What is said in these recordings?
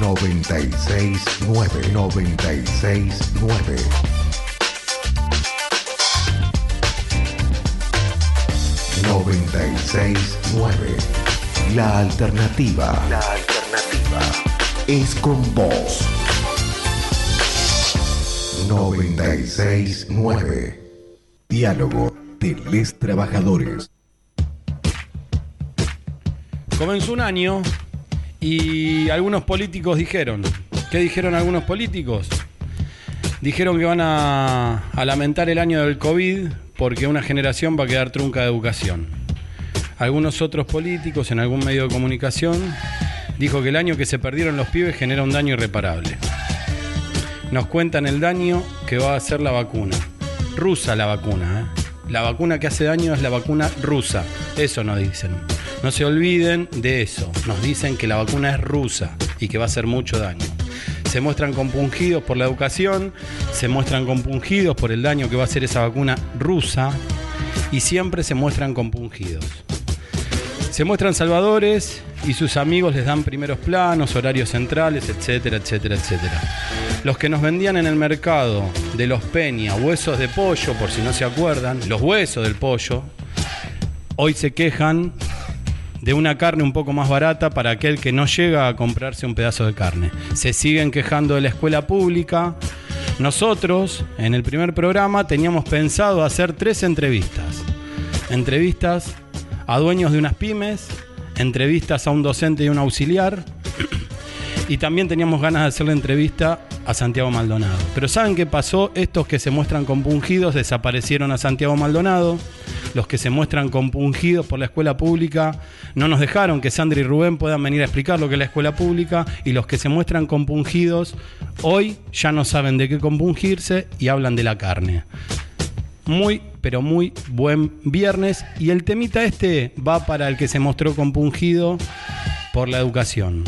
969 969 969 La alternativa. La alternativa es con vos. 969 Diálogo de les trabajadores. Comenzó un año y algunos políticos dijeron, ¿qué dijeron algunos políticos? Dijeron que van a, lamentar el año del COVID porque una generación va a quedar trunca de educación. Algunos otros políticos en algún medio de comunicación dijo que el año que se perdieron los pibes genera un daño irreparable. Nos cuentan el daño que va a hacer la vacuna. Rusa la vacuna, ¿eh? La vacuna que hace daño es la vacuna rusa. Eso nos dicen. No se olviden de eso. Nos dicen que la vacuna es rusa y que va a hacer mucho daño. Se muestran compungidos por la educación, se muestran compungidos por el daño que va a hacer esa vacuna rusa y siempre se muestran compungidos. Se muestran salvadores y sus amigos les dan primeros planos, horarios centrales, etcétera, etcétera, etcétera. Los que nos vendían en el mercado de los peña huesos de pollo, por si no se acuerdan, los huesos del pollo, hoy se quejan de una carne un poco más barata para aquel que no llega a comprarse un pedazo de carne. Se siguen quejando de la escuela pública. Nosotros, en el primer programa, teníamos pensado hacer tres entrevistas. Entrevistas a dueños de unas pymes, entrevistas a un docente y un auxiliar. Y también teníamos ganas de hacerle entrevista a Santiago Maldonado. Pero ¿saben qué pasó? Estos que se muestran compungidos desaparecieron a Santiago Maldonado. Los que se muestran compungidos por la escuela pública no nos dejaron que Sandra y Rubén puedan venir a explicar lo que es la escuela pública. Y los que se muestran compungidos hoy ya no saben de qué compungirse y hablan de la carne. Muy, pero muy buen viernes. Y el temita este va para el que se mostró compungido por la educación.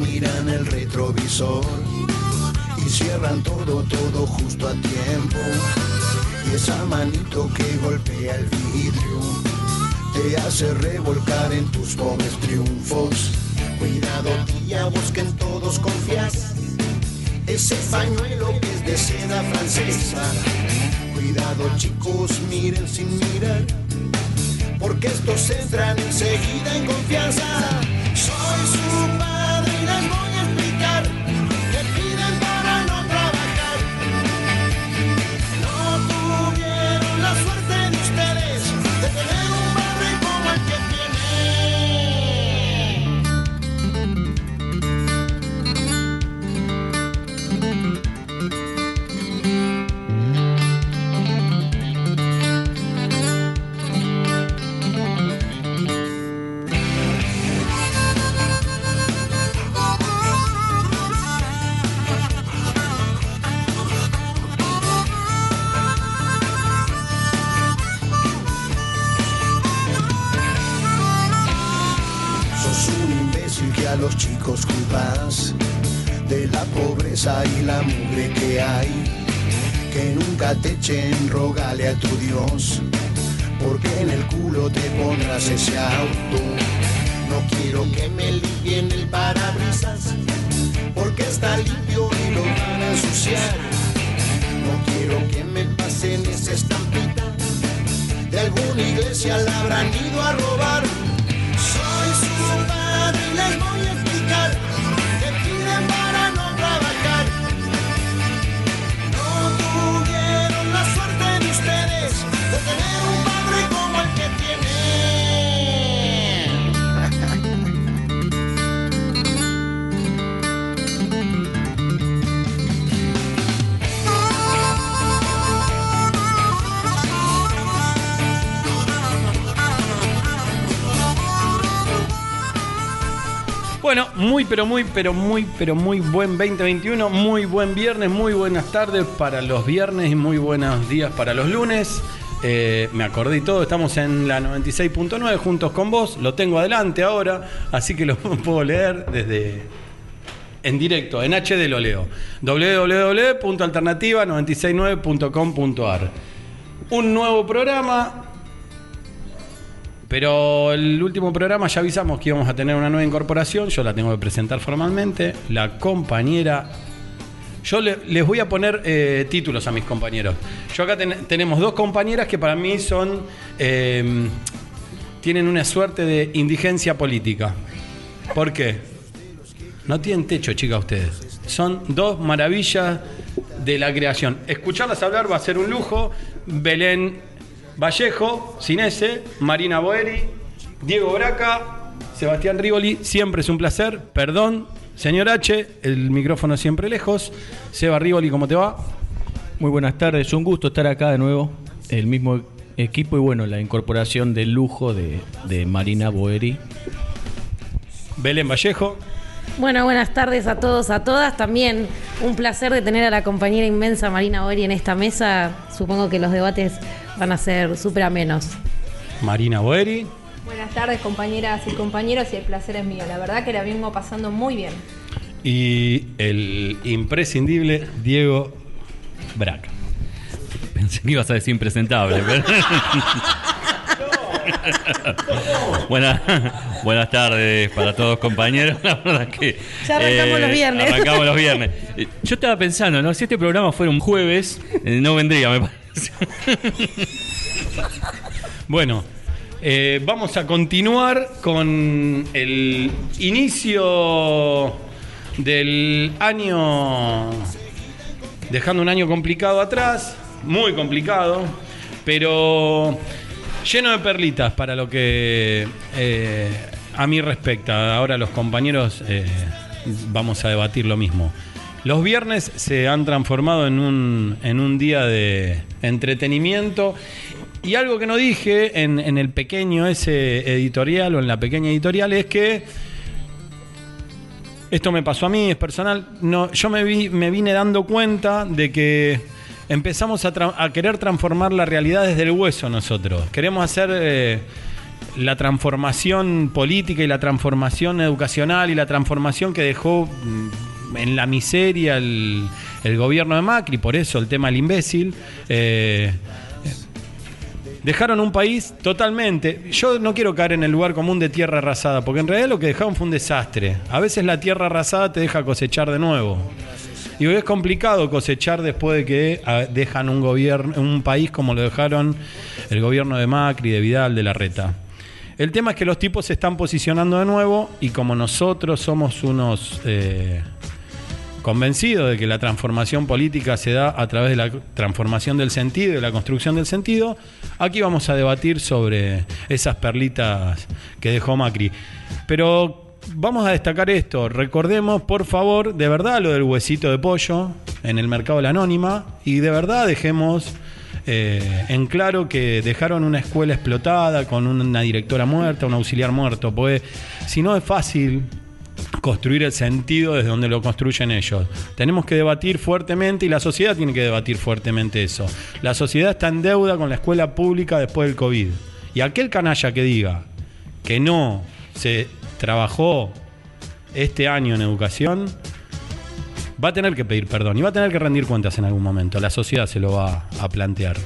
Miran el retrovisor y cierran todo, todo justo a tiempo. Y esa manito que golpea el vidrio te hace revolcar en tus pobres triunfos. Cuidado, tía, vos que en todos confías. Ese pañuelo que es de seda francesa. Cuidado, chicos, miren sin mirar. Porque estos entran enseguida en confianza. Soy su padre echen, rogale a tu Dios, porque en el culo te pondrás ese auto. No quiero que me limpien el parabrisas, porque está limpio y lo van a ensuciar. No quiero que me pasen esa estampita, de alguna iglesia la habrán ido a robar. Soy su padre pero muy, pero muy, pero muy buen 2021, muy buen viernes, muy buenas tardes para los viernes y muy buenos días para los lunes. Eh, me acordé y todo, estamos en la 96.9 juntos con vos, lo tengo adelante ahora, así que lo puedo leer desde en directo, en HD lo leo. www.alternativa969.com.ar Un nuevo programa, pero el último programa ya avisamos que íbamos a tener una nueva incorporación. Yo la tengo que presentar formalmente. La compañera. Yo le- les voy a poner eh, títulos a mis compañeros. Yo acá ten- tenemos dos compañeras que para mí son. eh, tienen una suerte de indigencia política. ¿Por qué? No tienen techo, chicas, ustedes. Son dos maravillas de la creación. Escucharlas hablar va a ser un lujo. Belén Vallejo, sin ese, Marina Boeri, Diego Braca, Sebastián Rivoli, siempre es un placer. Perdón, señor H, el micrófono siempre lejos. Seba Rivoli, ¿cómo te va? Muy buenas tardes, un gusto estar acá de nuevo, el mismo equipo y bueno, la incorporación del lujo de, de Marina Boeri. Belén Vallejo. Bueno, buenas tardes a todos, a todas. También un placer de tener a la compañera inmensa Marina Ori en esta mesa. Supongo que los debates van a ser súper amenos. Marina Boeri. Buenas tardes compañeras y compañeros y el placer es mío. La verdad que la vengo pasando muy bien. Y el imprescindible Diego Braca. Pensé que ibas a decir impresentable. pero- Buenas, buenas tardes para todos compañeros. La verdad que Ya arrancamos los viernes. Arrancamos los viernes. Eh, Yo estaba pensando, ¿no? Si este programa fuera un jueves, eh, no vendría, me parece. Bueno, eh, vamos a continuar con el inicio del año, dejando un año complicado atrás, muy complicado, pero lleno de perlitas para lo que eh, a mí respecta. Ahora los compañeros eh, vamos a debatir lo mismo. Los viernes se han transformado en un, en un día de entretenimiento y algo que no dije en, en el pequeño ese editorial o en la pequeña editorial es que esto me pasó a mí, es personal. No, yo me, vi, me vine dando cuenta de que empezamos a, querer transformar la realidad desde el hueso nosotros. Queremos hacer eh, la transformación política y la transformación educacional y la transformación que dejó mm, en la miseria el, gobierno de Macri, por eso el tema del imbécil. Eh, Dejaron un país totalmente. Yo no quiero caer en el lugar común de tierra arrasada, porque en realidad lo que dejaron fue un desastre. A veces la tierra arrasada te deja cosechar de nuevo. Y hoy es complicado cosechar después de que ah, dejan un gobierno, un país como lo dejaron el gobierno de Macri, de Vidal, de Larreta. El tema es que los tipos se están posicionando de nuevo y como nosotros somos unos eh, convencidos de que la transformación política se da a través de la transformación del sentido y de la construcción del sentido, aquí vamos a debatir sobre esas perlitas que dejó Macri. Pero vamos a destacar esto, recordemos por favor de verdad lo del huesito de pollo en el mercado de la anónima y de verdad dejemos eh, en claro que dejaron una escuela explotada con una directora muerta, un auxiliar muerto, pues si no es fácil construir el sentido desde donde lo construyen ellos. Tenemos que debatir fuertemente y la sociedad tiene que debatir fuertemente eso. La sociedad está en deuda con la escuela pública después del COVID. Y aquel canalla que diga que no se trabajó este año en educación, va a tener que pedir perdón y va a tener que rendir cuentas en algún momento. La sociedad se lo va a plantear.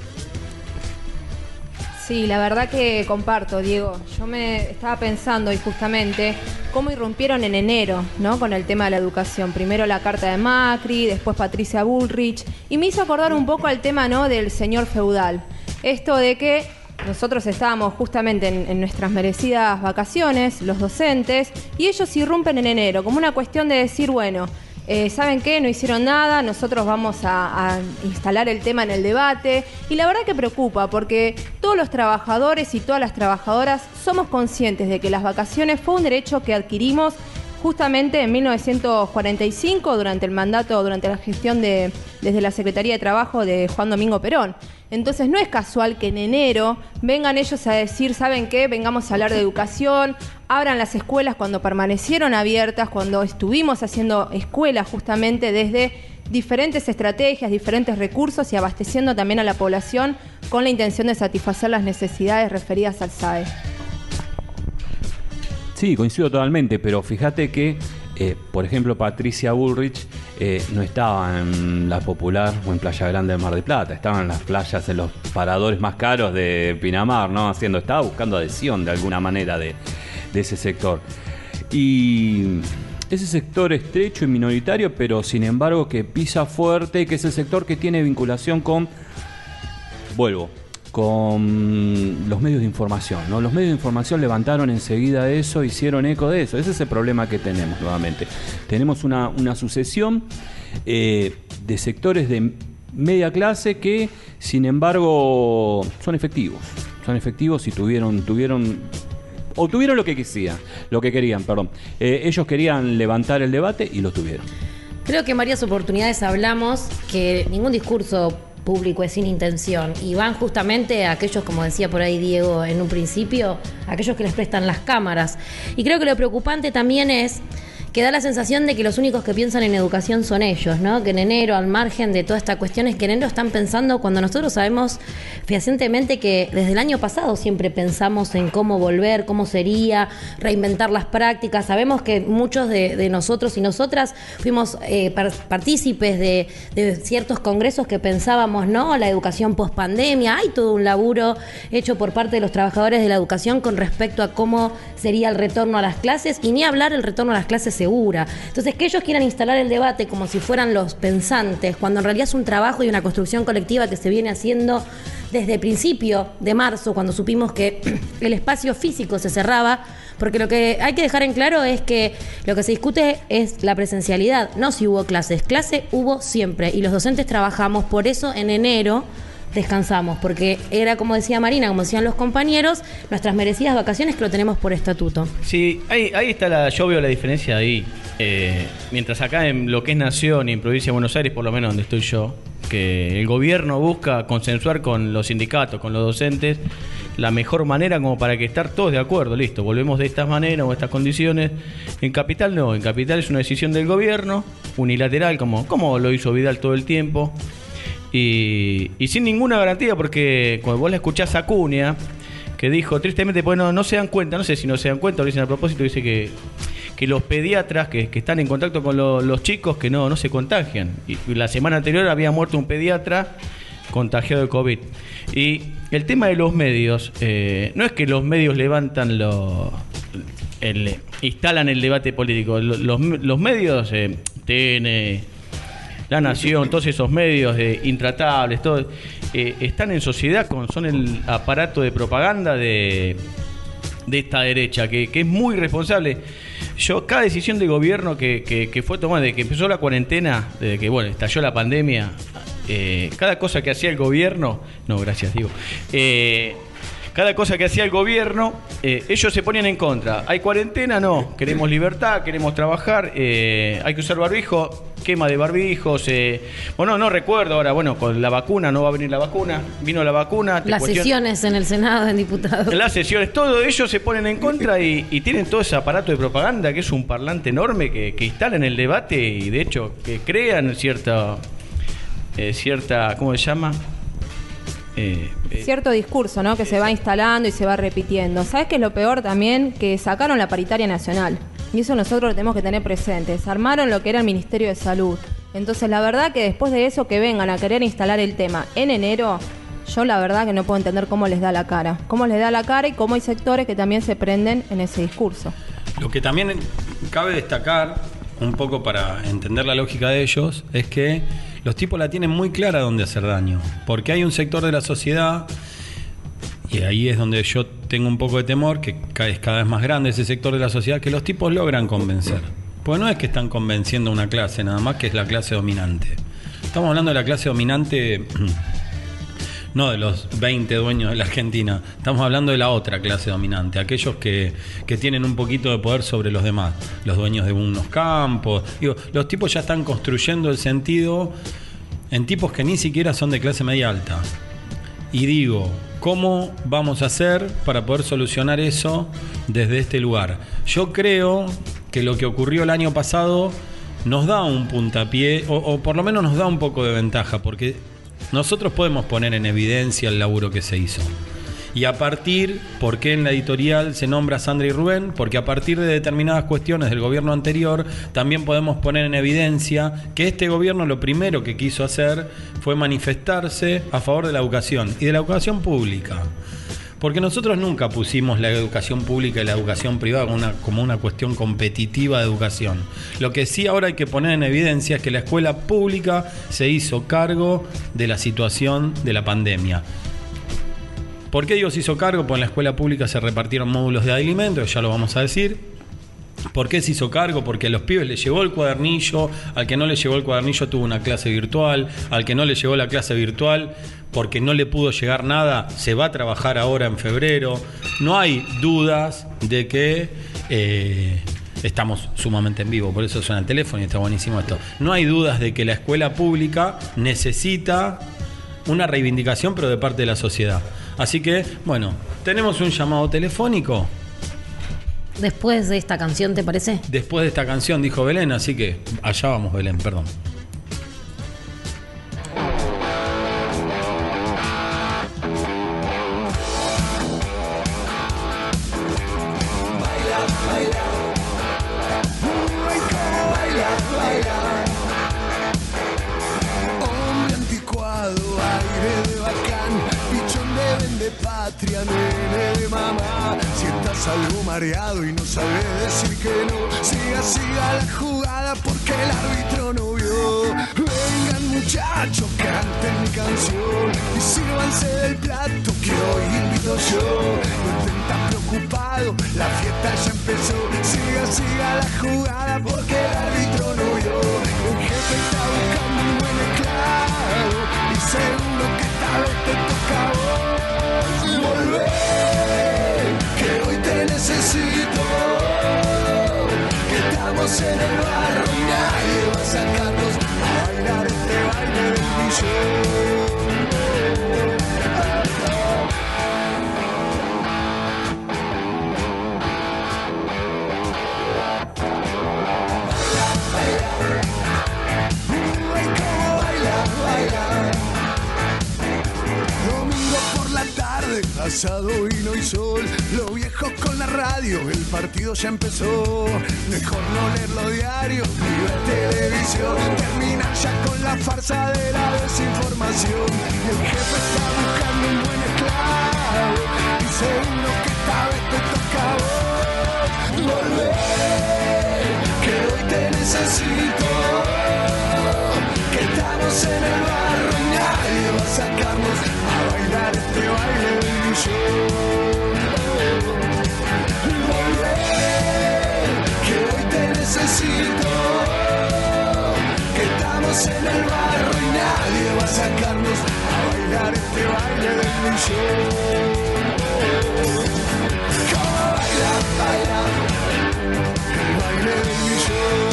Sí, la verdad que comparto, Diego. Yo me estaba pensando y justamente cómo irrumpieron en enero, ¿no? Con el tema de la educación. Primero la carta de Macri, después Patricia Bullrich y me hizo acordar un poco al tema, ¿no? Del señor feudal. Esto de que nosotros estábamos justamente en, en nuestras merecidas vacaciones, los docentes, y ellos irrumpen en enero, como una cuestión de decir, bueno, eh, ¿saben qué? No hicieron nada, nosotros vamos a, a instalar el tema en el debate. Y la verdad que preocupa, porque todos los trabajadores y todas las trabajadoras somos conscientes de que las vacaciones fue un derecho que adquirimos justamente en 1945 durante el mandato, durante la gestión de desde la Secretaría de Trabajo de Juan Domingo Perón. Entonces no es casual que en enero vengan ellos a decir, ¿saben qué? Vengamos a hablar de educación, abran las escuelas cuando permanecieron abiertas, cuando estuvimos haciendo escuelas justamente desde diferentes estrategias, diferentes recursos y abasteciendo también a la población con la intención de satisfacer las necesidades referidas al SAE. Sí, coincido totalmente, pero fíjate que, eh, por ejemplo, Patricia Bullrich eh, no estaba en la popular o en Playa Grande del Mar del Plata, estaba en las playas, en los paradores más caros de Pinamar, ¿no? Haciendo, estaba buscando adhesión de alguna manera de, de ese sector. Y ese sector estrecho y minoritario, pero sin embargo que pisa fuerte, que es el sector que tiene vinculación con, vuelvo, con los medios de información. ¿no? Los medios de información levantaron enseguida eso, hicieron eco de eso. Ese es el problema que tenemos nuevamente. Tenemos una, sucesión eh, de sectores de media clase que, sin embargo, son efectivos. Son efectivos y tuvieron, tuvieron o tuvieron lo que lo que querían, perdón. Eh, ellos querían levantar el debate y lo tuvieron. Creo que en varias oportunidades hablamos que ningún discurso público es sin intención y van justamente aquellos, como decía por ahí Diego en un principio, aquellos que les prestan las cámaras. Y creo que lo preocupante también es que da la sensación de que los únicos que piensan en educación son ellos, ¿no? Que en enero, al margen de toda esta cuestión, es que en enero están pensando cuando nosotros sabemos fehacientemente que desde el año pasado siempre pensamos en cómo volver, cómo sería, reinventar las prácticas. Sabemos que muchos de, nosotros y nosotras fuimos eh, par partícipes de, de, ciertos congresos que pensábamos, ¿no? La educación post pandemia. Hay todo un laburo hecho por parte de los trabajadores de la educación con respecto a cómo sería el retorno a las clases y ni hablar el retorno a las clases segura. Entonces, que ellos quieran instalar el debate como si fueran los pensantes, cuando en realidad es un trabajo y una construcción colectiva que se viene haciendo desde principio de marzo, cuando supimos que el espacio físico se cerraba, porque lo que hay que dejar en claro es que lo que se discute es la presencialidad, no si hubo clases. Clase hubo siempre y los docentes trabajamos, por eso en enero descansamos, porque era como decía Marina, como decían los compañeros, nuestras merecidas vacaciones que lo tenemos por estatuto. Sí, ahí, ahí está la, yo veo la diferencia ahí. Eh, mientras acá en lo que es Nación y en provincia de Buenos Aires, por lo menos donde estoy yo, que el gobierno busca consensuar con los sindicatos, con los docentes, la mejor manera como para que estar todos de acuerdo, listo, volvemos de estas maneras o estas condiciones. En Capital no, en Capital es una decisión del gobierno, unilateral, como, como lo hizo Vidal todo el tiempo. Y, y, sin ninguna garantía, porque cuando vos la escuchás a Cunha, que dijo, tristemente, pues no, se dan cuenta, no sé si no se dan cuenta, lo dicen a propósito, dice que, que los pediatras que, están en contacto con lo, los chicos que no, no se contagian. Y, la semana anterior había muerto un pediatra contagiado de COVID. Y el tema de los medios, eh, no es que los medios levantan lo, el, instalan el debate político, los, los medios, eh, TN, la Nación, todos esos medios de intratables, eh, están en sociedad con, son el aparato de propaganda de, de esta derecha, que, que, es muy responsable. Yo, cada decisión de gobierno que, que, que, fue tomada, desde que empezó la cuarentena, desde que bueno, estalló la pandemia, eh, cada cosa que hacía el gobierno, no, gracias, digo, eh, cada cosa que hacía el gobierno, ellos se ponían en contra. ¿Hay cuarentena? No. Queremos libertad, queremos trabajar, hay que usar barbijo, quema de barbijos. Eh, bueno, no recuerdo ahora, bueno, con la vacuna, no va a venir la vacuna, vino la vacuna. Las cuestión... sesiones en el Senado de Diputados. Las sesiones, todo ellos se ponen en contra y, y, tienen todo ese aparato de propaganda que es un parlante enorme que, que instalan el debate y de hecho que crean cierta, cierta, ¿cómo se llama? Eh, eh, Cierto discurso, ¿no? Que se va instalando y se va repitiendo. ¿Sabes qué es lo peor también? Que sacaron la paritaria nacional. Y eso nosotros lo tenemos que tener presente. Se armaron lo que era el Ministerio de Salud. Entonces, la verdad que después de eso que vengan a querer instalar el tema en enero, yo la verdad que no puedo entender cómo les da la cara. Cómo les da la cara y cómo hay sectores que también se prenden en ese discurso. Lo que también cabe destacar, un poco para entender la lógica de ellos, es que los tipos la tienen muy clara dónde hacer daño. Porque hay un sector de la sociedad, y ahí es donde yo tengo un poco de temor, que es cada vez más grande ese sector de la sociedad, que los tipos logran convencer. Porque no es que están convenciendo una clase, nada más que es la clase dominante. Estamos hablando de la clase dominante no de los 20 dueños de la Argentina, estamos hablando de la otra clase dominante, aquellos que, que tienen un poquito de poder sobre los demás, los dueños de unos campos. Digo, los tipos ya están construyendo el sentido en tipos que ni siquiera son de clase media alta. Y digo, ¿cómo vamos a hacer para poder solucionar eso desde este lugar? Yo creo que lo que ocurrió el año pasado nos da un puntapié, o, por lo menos nos da un poco de ventaja, porque nosotros podemos poner en evidencia el laburo que se hizo. Y a partir, ¿por qué en la editorial se nombra Sandra y Rubén? Porque a partir de determinadas cuestiones del gobierno anterior, también podemos poner en evidencia que este gobierno lo primero que quiso hacer fue manifestarse a favor de la educación y de la educación pública. Porque nosotros nunca pusimos la educación pública y la educación privada como una, como una cuestión competitiva de educación. Lo que sí ahora hay que poner en evidencia es que la escuela pública se hizo cargo de la situación de la pandemia. ¿Por qué digo se hizo cargo? Porque en la escuela pública se repartieron módulos de alimentos, ya lo vamos a decir. ¿Por qué se hizo cargo? Porque a los pibes les llegó el cuadernillo, al que no le llegó el cuadernillo tuvo una clase virtual, al que no le llegó la clase virtual porque no le pudo llegar nada, se va a trabajar ahora en febrero. No hay dudas de que eh, estamos sumamente en vivo, por eso suena el teléfono y está buenísimo esto. No hay dudas de que la escuela pública necesita una reivindicación, pero de parte de la sociedad. Así que, bueno, tenemos un llamado telefónico. Después de esta canción, ¿te parece? Después de esta canción, dijo Belén, así que allá vamos, Belén, perdón. Nadie va a sacarnos a bailar este baile del millón. Ay, cómo baila, baila. Domingo por la tarde, asado, vino y sol. Los con la radio, el partido ya empezó. Mejor no leer los diarios, ni televisión. Terminar ya con la farsa de la desinformación. El jefe está buscando un buen esclavo. Y seguro que esta vez te toca a. Volver, que hoy te necesito que estamos en el barro y nadie va a sacarnos a bailar este baile del millón. Necesito, que estamos en el barro y nadie va a sacarnos a bailar este baile del millón. Como baila, baila, el baile del millón.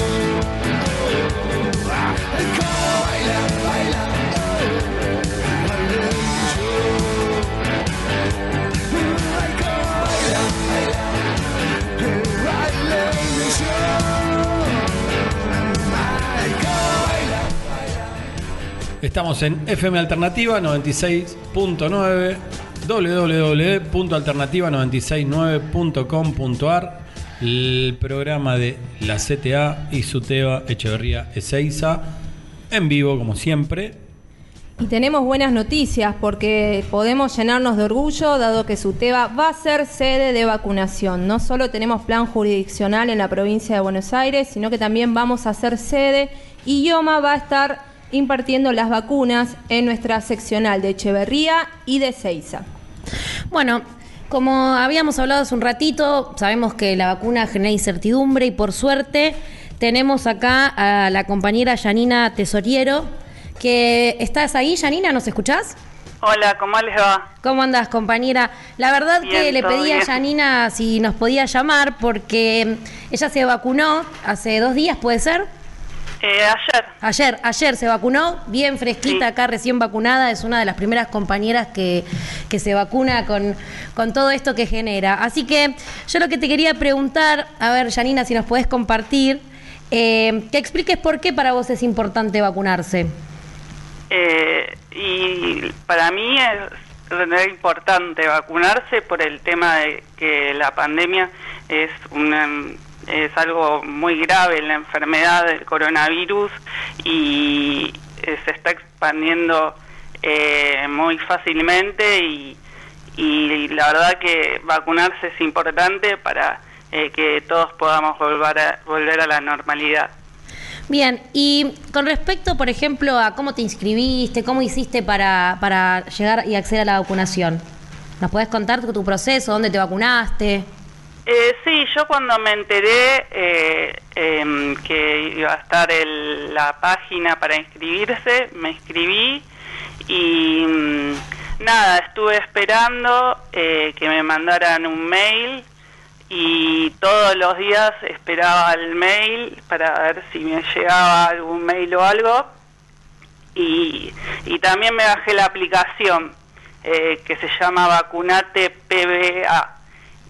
Estamos en FM Alternativa 96.9 www.alternativa969.com.ar el programa de la CTA y Suteba Echeverría Ezeiza en vivo como siempre. Y tenemos buenas noticias porque podemos llenarnos de orgullo dado que Suteba va a ser sede de vacunación. No solo tenemos plan jurisdiccional en la provincia de Buenos Aires, sino que también vamos a ser sede y IOMA va a estar impartiendo las vacunas en nuestra seccional de Echeverría y de Ceiza. Bueno, como habíamos hablado hace un ratito, sabemos que la vacuna genera incertidumbre y por suerte tenemos acá a la compañera Yanina Tesoriero, que estás ahí, Yanina, ¿nos escuchás? Hola, ¿cómo les va? ¿Cómo andas, compañera? La verdad Bien, que le pedí a bien. Yanina si nos podía llamar porque ella se vacunó hace dos días, ¿puede ser? Eh, ayer. Ayer, ayer se vacunó, bien fresquita, Sí. acá recién vacunada, es una de las primeras compañeras que, que se vacuna con, con todo esto que genera. Así que yo lo que te quería preguntar, a ver, Yanina, si nos podés compartir, eh, que expliques por qué para vos es importante vacunarse. Eh, y para mí es importante vacunarse por el tema de que la pandemia es una es algo muy grave la enfermedad del coronavirus y eh, se está expandiendo eh, muy fácilmente y, y la verdad que vacunarse es importante para eh, que todos podamos volver a, volver a la normalidad. Bien, y con respecto, por ejemplo, a cómo te inscribiste, cómo hiciste para, para llegar y acceder a la vacunación. ¿Nos podés contar tu proceso, dónde te vacunaste? Eh, sí, yo cuando me enteré eh, em, que iba a estar el- la página para inscribirse, me inscribí y mm, nada, estuve esperando eh, que me mandaran un mail y todos los días esperaba el mail para ver si me llegaba algún mail o algo. Y, y también me bajé la aplicación eh, que se llama Vacunate PBA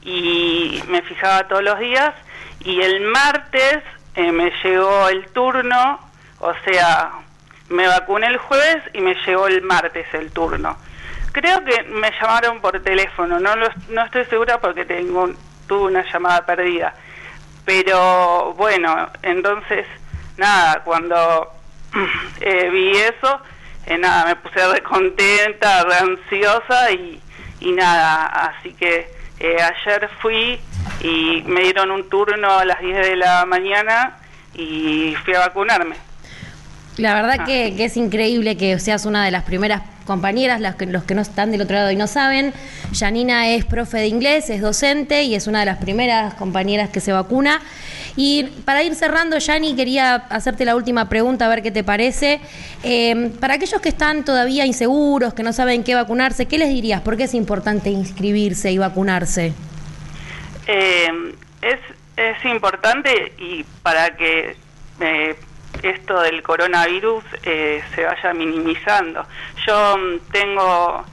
y me fijaba todos los días y el martes eh, me llegó el turno, o sea, me vacuné el jueves y me llegó el martes el turno. Creo que me llamaron por teléfono, no lo- no estoy segura porque tengo tuve una llamada perdida. Pero bueno, entonces nada, cuando eh, vi eso, eh, nada, me puse re contenta, re ansiosa y, y nada, así que eh, ayer fui y me dieron un turno a las 10 de la mañana y fui a vacunarme. La verdad Ah, que, sí. que es increíble que seas una de las primeras compañeras, las que, los que no están del otro lado y no saben. Janina es profe de inglés, es docente y es una de las primeras compañeras que se vacuna. Y para ir cerrando, Yani, quería hacerte la última pregunta, a ver qué te parece. Eh, para aquellos que están todavía inseguros, que no saben qué vacunarse, ¿qué les dirías? ¿Por qué es importante inscribirse y vacunarse? Eh, es, es importante y para que eh, esto del coronavirus eh, se vaya minimizando. Yo mm, tengo,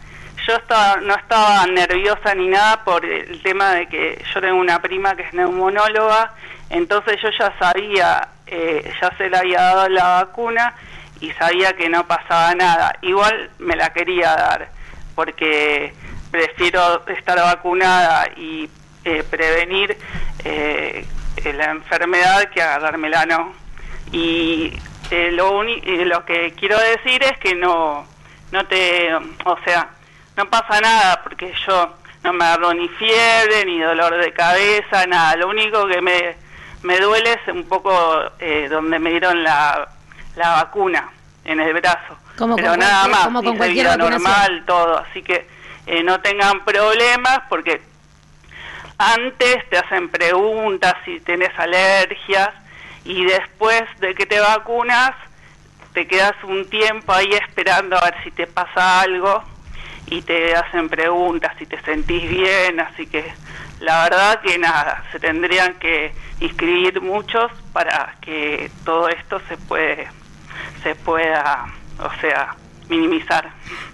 yo estaba, no estaba nerviosa ni nada por el tema de que yo tengo una prima que es neumonóloga, entonces yo ya sabía, eh, ya se le había dado la vacuna y sabía que no pasaba nada. Igual me la quería dar porque prefiero estar vacunada y eh, prevenir eh, la enfermedad que agarrármela no. Y eh, lo, eh, lo que quiero decir es que no, no te, o sea, no pasa nada porque yo no me agarro ni fiebre, ni dolor de cabeza, nada. Lo único que me, me duele es un poco eh, donde me dieron la, la vacuna en el brazo. Como Pero nada más, como con cualquier normal, todo. Así que eh, no tengan problemas porque antes te hacen preguntas si tenés alergias y después de que te vacunas te quedas un tiempo ahí esperando a ver si te pasa algo y te hacen preguntas si te sentís bien, así que la verdad que nada, se tendrían que inscribir muchos para que todo esto se puede se pueda, o sea, minimizar.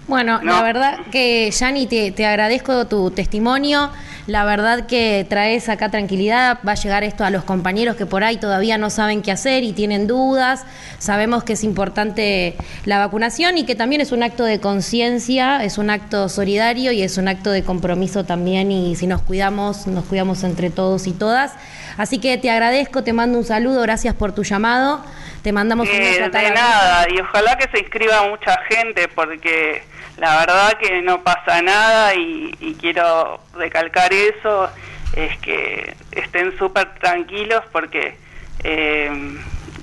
Bueno, No. la verdad que, Yani, te, te agradezco tu testimonio. La verdad que traes acá tranquilidad. Va a llegar esto a los compañeros que por ahí todavía no saben qué hacer y tienen dudas. Sabemos que es importante la vacunación y que también es un acto de conciencia, es un acto solidario y es un acto de compromiso también. Y si nos cuidamos, nos cuidamos entre todos y todas. Así que te agradezco, te mando un saludo, gracias por tu llamado. Te mandamos un Eh, de nada, y ojalá que se inscriba mucha gente porque la verdad que no pasa nada y, quiero recalcar eso, es que estén súper tranquilos porque eh,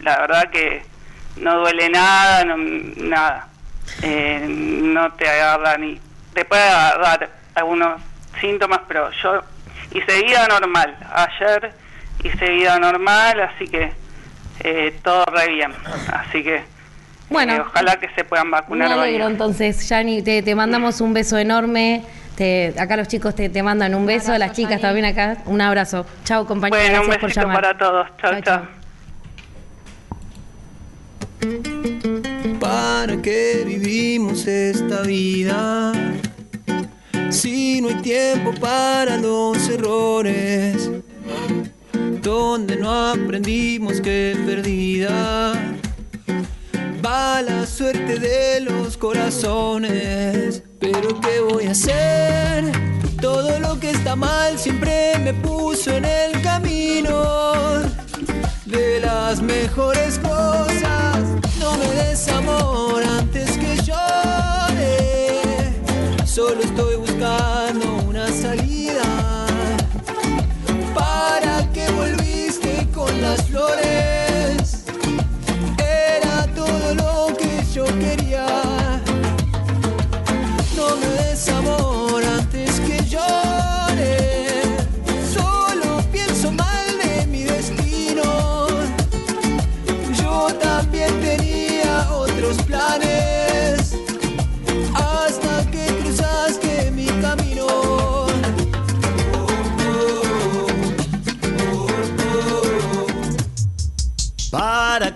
la verdad que no duele nada, no, nada, Eh, no te agarra ni, te puede agarrar algunos síntomas, pero yo hice vida normal, ayer hice vida normal, así que eh, todo re bien. Así que Bueno. eh, ojalá que se puedan Me vacunar alegro hoy. entonces, Yani, te, te mandamos un beso enorme. Te- acá los chicos te, te mandan un beso, las chicas también acá. Un abrazo. Chao, compañera. Bueno, un gracias por besito llamar. para todos. Chao, chao. ¿Para qué vivimos esta vida? Si no hay tiempo para los errores, donde no aprendimos que perdida va la suerte de los corazones. Pero ¿qué voy a hacer? Todo lo que está mal siempre me puso en el camino de las mejores cosas. No me des amor antes que llore. Solo estoy buscando una salida. ¿Para que volviste con las flores? Que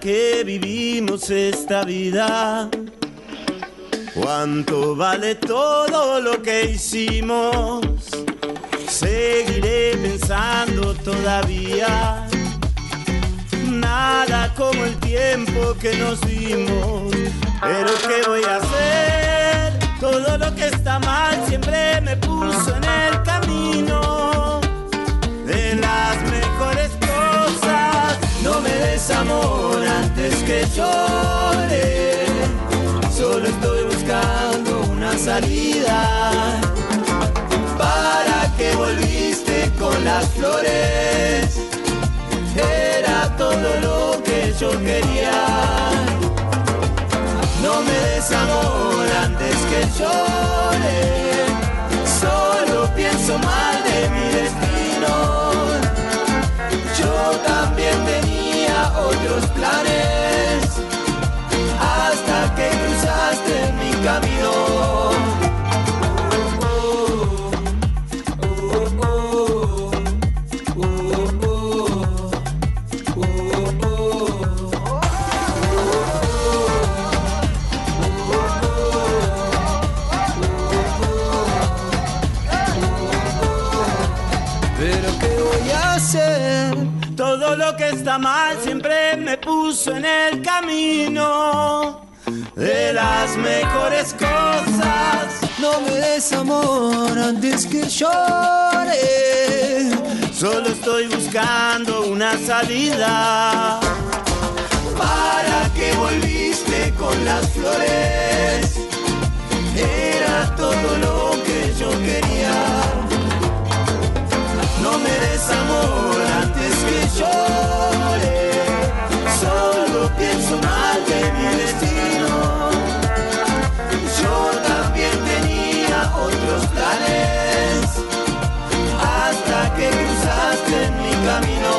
¿Para qué vivimos esta vida? ¿Cuánto vale todo lo que hicimos? Seguiré pensando todavía. Nada como el tiempo que nos dimos. Pero ¿qué voy a hacer? Todo lo que está mal siempre me puso en el camino Des amor antes que llore. Solo estoy buscando una salida. ¿Para que volviste con las flores? Era todo lo que yo quería. No me des amor antes que llore. Solo pienso mal de mi destino. Yo también otros planes hasta que cruzaste mi camino. Pero qué voy a hacer Todo lo que está mal puso en el camino de las mejores cosas. No me des amor antes que llore. Solo estoy buscando una salida. ¿Para que volviste con las flores? Era todo lo que yo quería. No me des amor antes que llore. Mal de mi destino. Yo también tenía otros planes. Hasta que cruzaste mi camino.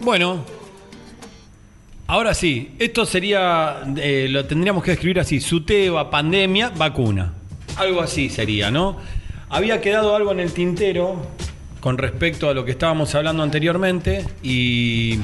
Bueno, ahora sí, esto sería, eh, lo tendríamos que escribir así, SUTEBA, pandemia, vacuna. Algo así sería, ¿no? Había quedado algo en el tintero con respecto a lo que estábamos hablando anteriormente y,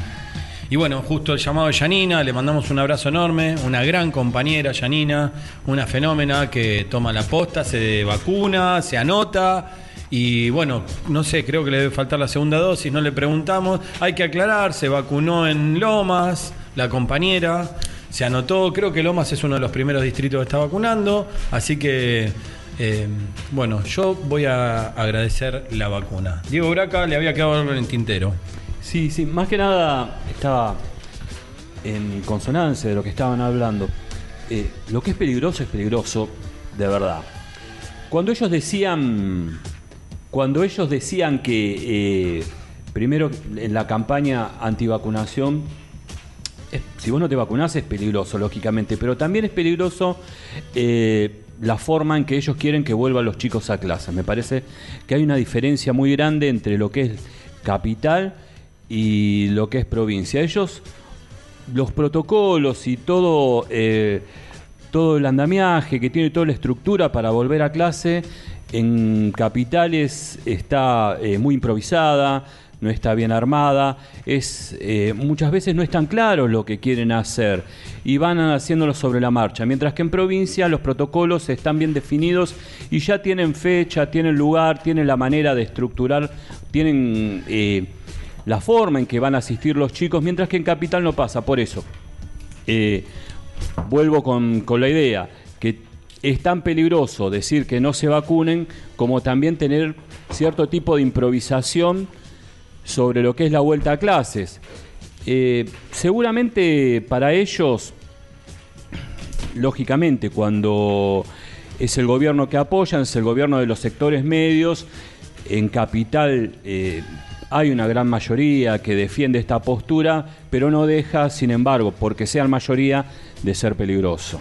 Y bueno, justo el llamado de Yanina, le mandamos un abrazo enorme, una gran compañera Yanina, una fenómena que toma la posta, se vacuna, se anota. Y bueno, no sé, creo que le debe faltar la segunda dosis, no le preguntamos. Hay que aclarar, se vacunó en Lomas, la compañera, se anotó, creo que Lomas es uno de los primeros distritos que está vacunando, así que, eh, bueno, yo voy a agradecer la vacuna. Diego Braca le había quedado en el tintero. Sí, sí, más que nada estaba en consonancia de lo que estaban hablando. Eh, lo que es peligroso es peligroso, de verdad. Cuando ellos decían, cuando ellos decían que eh, primero en la campaña antivacunación, si vos no te vacunás es peligroso, lógicamente, pero también es peligroso la forma en que ellos quieren que vuelvan los chicos a clase. Me parece que hay una diferencia muy grande entre lo que es capital y lo que es provincia. Ellos, los protocolos y todo, eh, todo el andamiaje que tiene toda la estructura para volver a clase, en capitales está eh, muy improvisada, no está bien armada, es eh, muchas veces no es tan claro lo que quieren hacer y van haciéndolo sobre la marcha, mientras que en provincia los protocolos están bien definidos y ya tienen fecha, tienen lugar, tienen la manera de estructurar, tienen eh, la forma en que van a asistir los chicos, mientras que en capital no pasa, por eso. eh, vuelvo con, con la idea que es tan peligroso decir que no se vacunen como también tener cierto tipo de improvisación sobre lo que es la vuelta a clases. Eh, seguramente para ellos, lógicamente, cuando es el gobierno que apoyan, es el gobierno de los sectores medios, en capital eh, hay una gran mayoría que defiende esta postura, pero no deja, sin embargo, porque sean mayoría, de ser peligroso.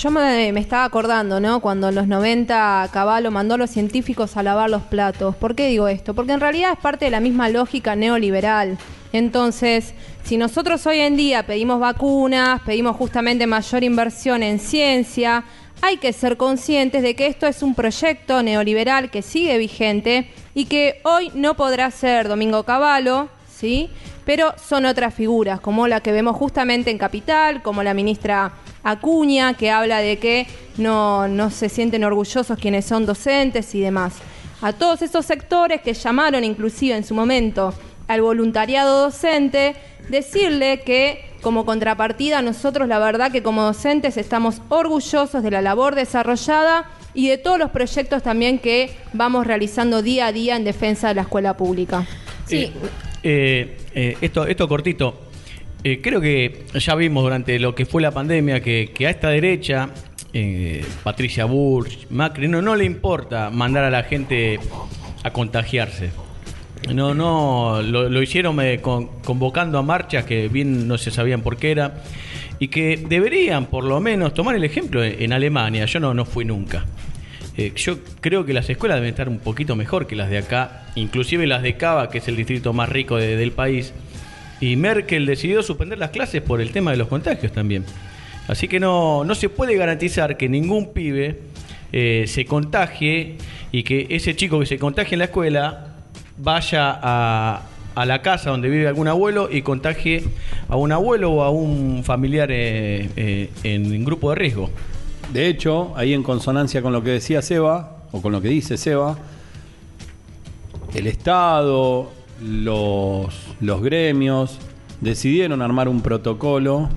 Yo me, me estaba acordando, ¿no? Cuando en los 90 Caballo mandó a los científicos a lavar los platos. ¿Por qué digo esto? Porque en realidad es parte de la misma lógica neoliberal. Entonces, si nosotros hoy en día pedimos vacunas, pedimos justamente mayor inversión en ciencia, hay que ser conscientes de que esto es un proyecto neoliberal que sigue vigente y que hoy no podrá ser Domingo Cavallo, ¿sí? Pero son otras figuras, como la que vemos justamente en Capital, como la ministra Acuña, que habla de que no, no se sienten orgullosos quienes son docentes y demás. A todos esos sectores que llamaron inclusive en su momento al voluntariado docente, decirle que como contrapartida nosotros la verdad que como docentes estamos orgullosos de la labor desarrollada y de todos los proyectos también que vamos realizando día a día en defensa de la escuela pública. Sí, Eh, eh, esto, esto cortito. Eh, creo que ya vimos durante lo que fue la pandemia que, a esta derecha, eh, Patricia Burch, Macri, no, no le importa mandar a la gente a contagiarse. No, no, lo, lo hicieron eh, con- convocando a marchas que bien no se sabían por qué era y que deberían por lo menos tomar el ejemplo en, en Alemania. Yo no, no fui nunca. Eh, yo creo que las escuelas deben estar un poquito mejor que las de acá, inclusive las de Cava, que es el distrito más rico de- del país. Y Merkel decidió suspender las clases por el tema de los contagios también. Así que no, no se puede garantizar que ningún pibe eh, se contagie y que ese chico que se contagie en la escuela vaya a, a la casa donde vive algún abuelo y contagie a un abuelo o a un familiar eh, eh, en grupo de riesgo. De hecho, ahí en consonancia con lo que decía Seba, o con lo que dice Seba, el Estado, los, los gremios, decidieron armar un protocolo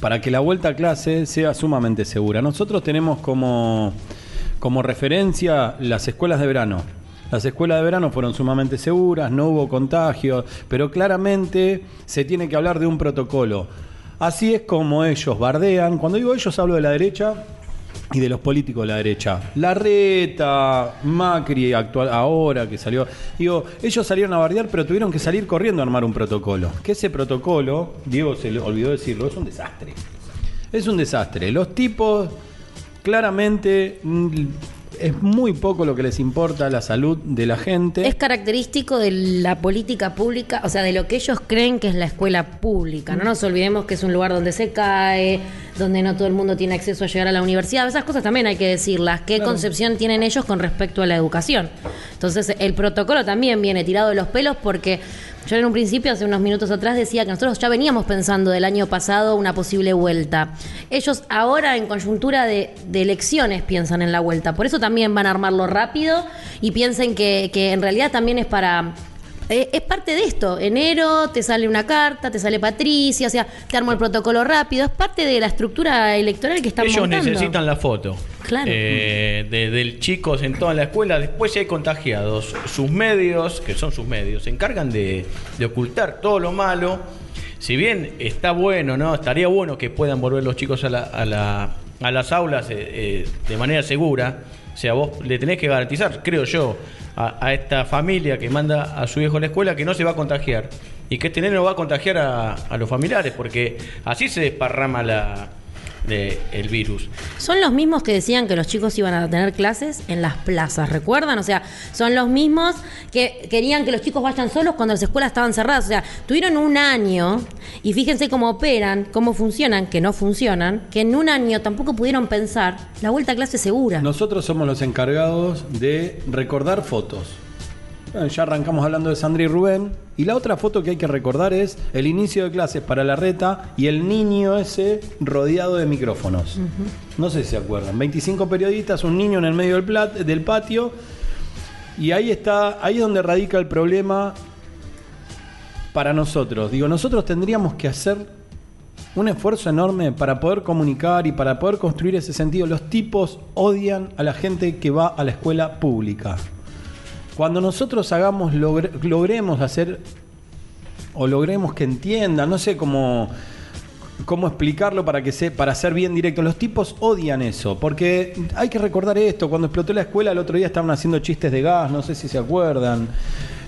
para que la vuelta a clase sea sumamente segura. Nosotros tenemos como, como referencia las escuelas de verano. Las escuelas de verano fueron sumamente seguras, no hubo contagios, pero claramente se tiene que hablar de un protocolo. Así es como ellos bardean. Cuando digo ellos hablo de la derecha y de los políticos de la derecha. Larreta, Macri, actual, ahora que salió. Digo, ellos salieron a bardear, pero tuvieron que salir corriendo a armar un protocolo. Que ese protocolo, Diego se olvidó decirlo, es un desastre. Es un desastre. Los tipos, claramente, es muy poco lo que les importa la salud de la gente. Es característico de la política pública, o sea, de lo que ellos creen que es la escuela pública. No nos olvidemos que es un lugar donde se cae, donde no todo el mundo tiene acceso a llegar a la universidad. Esas cosas también hay que decirlas. ¿Qué concepción tienen ellos con respecto a la educación? Entonces, el protocolo también viene tirado de los pelos porque Yo en un principio, hace unos minutos atrás, decía que nosotros ya veníamos pensando del año pasado una posible vuelta. Ellos ahora, en coyuntura de, de elecciones, piensan en la vuelta. Por eso también van a armarlo rápido y piensen que, que en realidad también es para eh, es parte de esto. Enero te sale una carta, te sale Patricia, o sea, te armo el protocolo rápido. Es parte de la estructura electoral que están Ellos montando. necesitan la foto. Claro. Eh, de, del chicos en toda la escuela. Después si hay contagiados. Sus medios, que son sus medios, se encargan de, de ocultar todo lo malo. Si bien está bueno, ¿no? Estaría bueno que puedan volver los chicos a, la- a la- a las aulas eh, eh, de manera segura. O sea, vos le tenés que garantizar, creo yo, a, esta familia que manda a su hijo a la escuela que no se va a contagiar. Y que este nene no va a contagiar a los familiares, porque así se desparrama la, de- el virus. Son los mismos que decían que los chicos iban a tener clases en las plazas, ¿recuerdan? O sea, son los mismos que querían que los chicos vayan solos cuando las escuelas estaban cerradas. O sea, tuvieron un año y fíjense cómo operan, cómo funcionan, que no funcionan, que en un año tampoco pudieron pensar la vuelta a clase segura. Nosotros somos los encargados de recordar fotos. Bueno, ya arrancamos hablando de Sandra y Rubén. Y la otra foto que hay que recordar es el inicio de clases para la reta y el niño ese rodeado de micrófonos. No sé si se acuerdan. 25 periodistas, un niño en el medio del, plat- del patio. Y ahí está, ahí es donde radica el problema para nosotros. Digo, nosotros tendríamos que hacer un esfuerzo enorme para poder comunicar y para poder construir ese sentido. Los tipos odian a la gente que va a la escuela pública. Cuando nosotros hagamos, logre- logremos hacer o logremos que entiendan, no sé cómo, cómo explicarlo para que se, para ser bien directo. Los tipos odian eso, porque hay que recordar esto. Cuando explotó la escuela el otro día estaban haciendo chistes de gas, no sé si se acuerdan.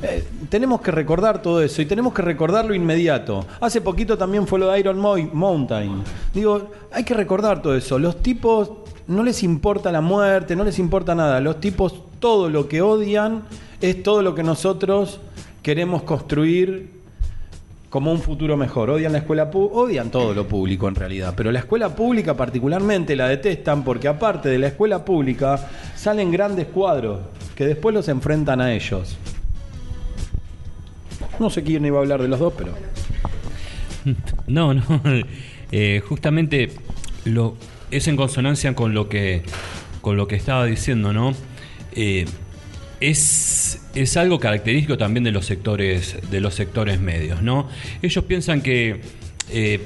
Eh, tenemos que recordar todo eso y tenemos que recordarlo inmediato. Hace poquito también fue lo de Iron Mo- Mountain. Digo, hay que recordar todo eso. Los tipos no les importa la muerte, no les importa nada. Los tipos todo lo que odian es todo lo que nosotros queremos construir como un futuro mejor. Odian la escuela odian todo lo público en realidad, pero la escuela pública particularmente la detestan porque aparte de la escuela pública salen grandes cuadros que después los enfrentan a ellos. No sé quién iba a hablar de los dos, pero No, no. eh, justamente es en consonancia con lo que con lo que estaba diciendo, ¿no? Eh, es, es algo característico también de los sectores de los sectores medios, ¿no? Ellos piensan que eh,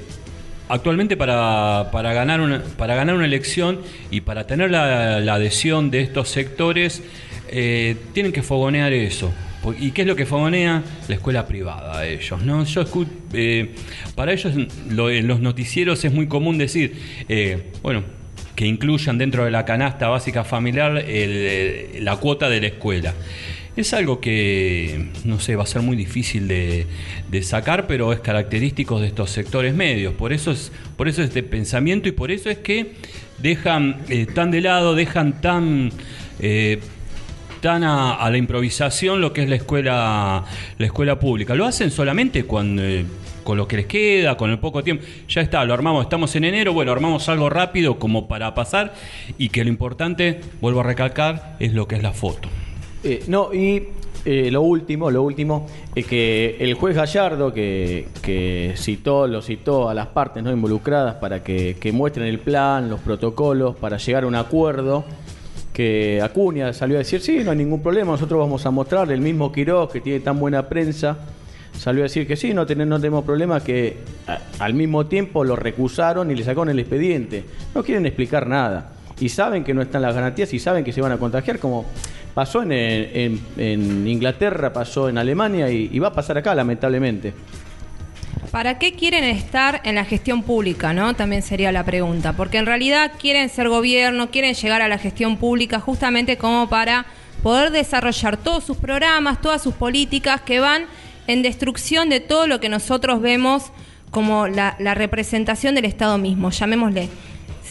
actualmente para, para ganar una para ganar una elección y para tener la, adhesión de estos sectores eh, tienen que fogonear eso. ¿Y qué es lo que fogonea? La escuela privada a ellos, ¿no? Yo eh, para ellos lo- en los noticieros es muy común decir, bueno, que incluyan dentro de la canasta básica familiar la cuota de la escuela. Es algo que, no sé, va a ser muy difícil de, sacar, pero es característico de estos sectores medios. Por eso es, por eso este pensamiento y por eso es que dejan eh, tan de lado, dejan tan eh, tan a, a la improvisación lo que es la escuela la escuela pública. Lo hacen solamente cuando eh, con lo que les queda, con el poco tiempo. Ya está, lo armamos, estamos en enero, bueno, armamos algo rápido como para pasar y que lo importante, vuelvo a recalcar, es lo que es la foto. Eh, no, y eh, lo último, lo último, es que el juez Gallardo, que, que citó, lo citó a las partes no involucradas para que, que muestren el plan, los protocolos, para llegar a un acuerdo, que Acuña salió a decir, sí, no hay ningún problema, nosotros vamos a mostrar, el mismo Quiroz, que tiene tan buena prensa, salió a decir que sí, no, ten- no tenemos problema, que al mismo tiempo lo recusaron y le sacaron el expediente. No quieren explicar nada. Y saben que no están las garantías y saben que se van a contagiar, como pasó en, en- en Inglaterra, pasó en Alemania y, y va a pasar acá, lamentablemente. ¿Para qué quieren estar en la gestión pública, no? También sería la pregunta, porque en realidad quieren ser gobierno, quieren llegar a la gestión pública justamente como para poder desarrollar todos sus programas, todas sus políticas que van en destrucción de todo lo que nosotros vemos como la, representación del Estado mismo, llamémosle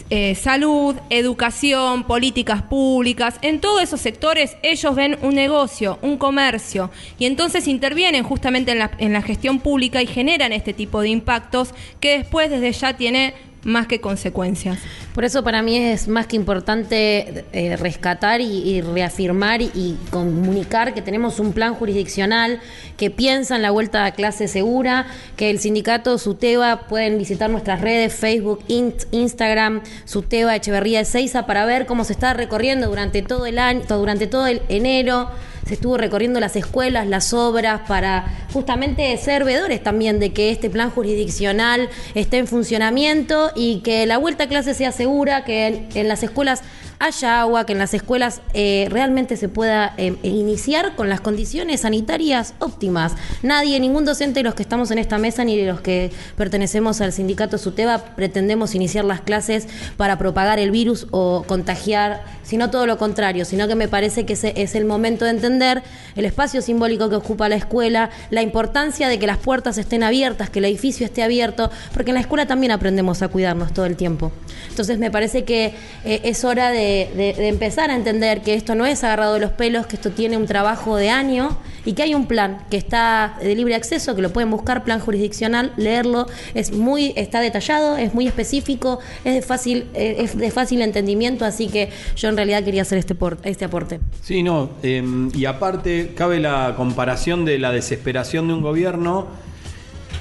eh, salud, educación, políticas públicas, en todos esos sectores ellos ven un negocio, un comercio, y entonces intervienen justamente en la, en la gestión pública y generan este tipo de impactos que después desde ya tiene más que consecuencias. Por eso para mí es más que importante eh, rescatar y, reafirmar y, comunicar que tenemos un plan jurisdiccional que piensa en la vuelta a clase segura, que el sindicato Suteba pueden visitar nuestras redes, Facebook, Instagram, Suteba Echeverría de Seiza para ver cómo se está recorriendo durante todo el año, durante todo el enero. Se estuvo recorriendo las escuelas, las obras, para justamente ser veedores también de que este plan jurisdiccional esté en funcionamiento y que la vuelta a clase sea segura, que en, las escuelas haya agua, que en las escuelas eh, realmente se pueda eh, iniciar con las condiciones sanitarias óptimas. Nadie, ningún docente de los que estamos en esta mesa ni de los que pertenecemos al sindicato SUTEBA pretendemos iniciar las clases para propagar el virus o contagiar, sino todo lo contrario, sino que me parece que es el momento de entender el espacio simbólico que ocupa la escuela, la importancia de que las puertas estén abiertas, que el edificio esté abierto, porque en la escuela también aprendemos a cuidarnos todo el tiempo. Entonces me parece que eh, es hora de, empezar a entender que esto no es agarrado de los pelos, que esto tiene un trabajo de año y que hay un plan que está de libre acceso, que lo pueden buscar, plan jurisdiccional, leerlo, es muy, está detallado, es muy específico, es de fácil, eh, es de fácil entendimiento, así que yo en realidad quería hacer este, por- este aporte. Sí, no. eh, y aparte, cabe la comparación de la desesperación de un gobierno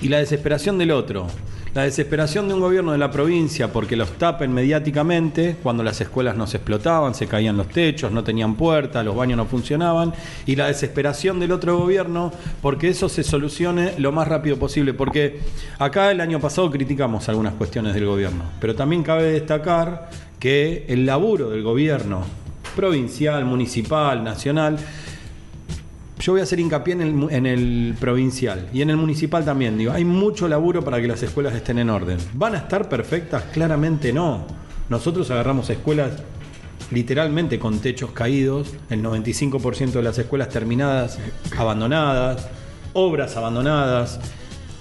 y la desesperación del otro. La desesperación de un gobierno de la provincia porque los tapen mediáticamente, cuando las escuelas no se explotaban, se caían los techos, no tenían puertas, los baños no funcionaban, y la desesperación del otro gobierno porque eso se solucione lo más rápido posible. Porque acá el año pasado criticamos algunas cuestiones del gobierno, pero también cabe destacar que el laburo del gobierno provincial, municipal, nacional, yo voy a hacer hincapié en el, provincial y en el municipal también. Digo, hay mucho laburo para que las escuelas estén en orden. ¿Van a estar perfectas? Claramente no. Nosotros agarramos escuelas literalmente con techos caídos, el 95% de las escuelas terminadas, abandonadas, obras abandonadas,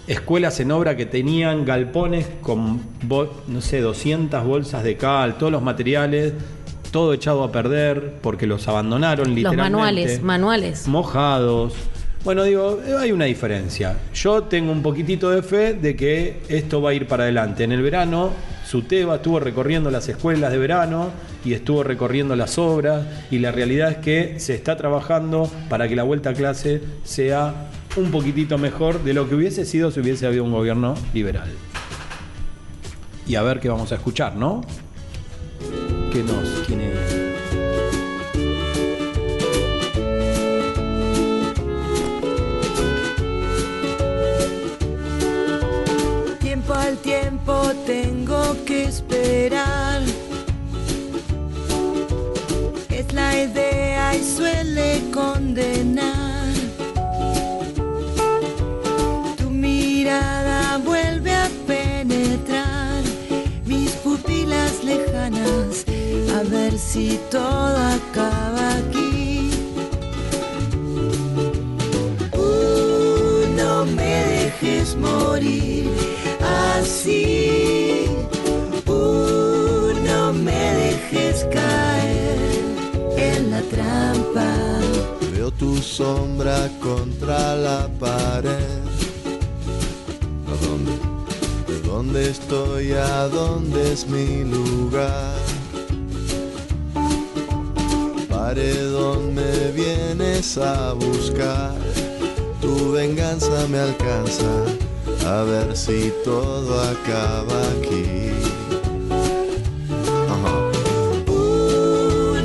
escuelas en obra que tenían galpones con, no sé, 200 bolsas de cal, todos los materiales, todo echado a perder porque los abandonaron Los literalmente manuales, manuales. mojados. Bueno, digo, hay una diferencia. Yo tengo un poquitito de fe de que esto va a ir para adelante. En el verano, Suteba estuvo recorriendo las escuelas de verano y estuvo recorriendo las obras y la realidad es que se está trabajando para que la vuelta a clase sea un poquitito mejor de lo que hubiese sido si hubiese habido un gobierno liberal. Y a ver qué vamos a escuchar, ¿no? ¿Qué nos, es? Tiempo al tiempo tengo que esperar. Es la idea y suele condenar. Si todo acaba aquí. Uh, no me dejes morir así. Uh, no me dejes caer en la trampa. Veo tu sombra contra la pared. ¿A dónde? ¿De dónde estoy? ¿A dónde es mi lugar? Paredón me vienes a buscar. Tu venganza me alcanza. A ver si todo acaba aquí.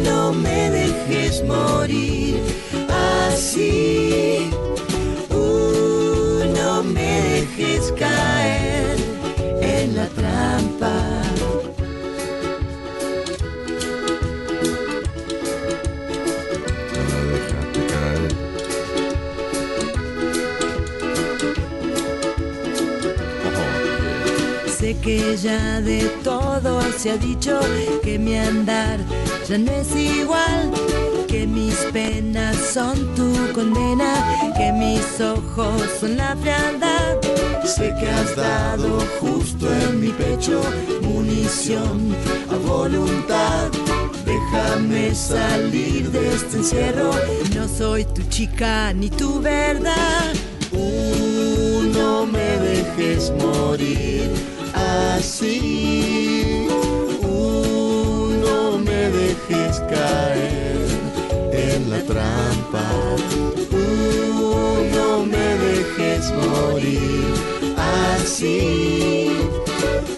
No me dejes morir así. Que ya de todo se ha dicho que mi andar ya no es igual, que mis penas son tu condena, que mis ojos son la frialdad. Sé que has dado justo en mi pecho munición a voluntad. Déjame salir de este encierro, no soy tu chica ni tu verdad. Uh, no me dejes morir así. Uh, dejes caer en la trampa. Uh, no me dejes morir así.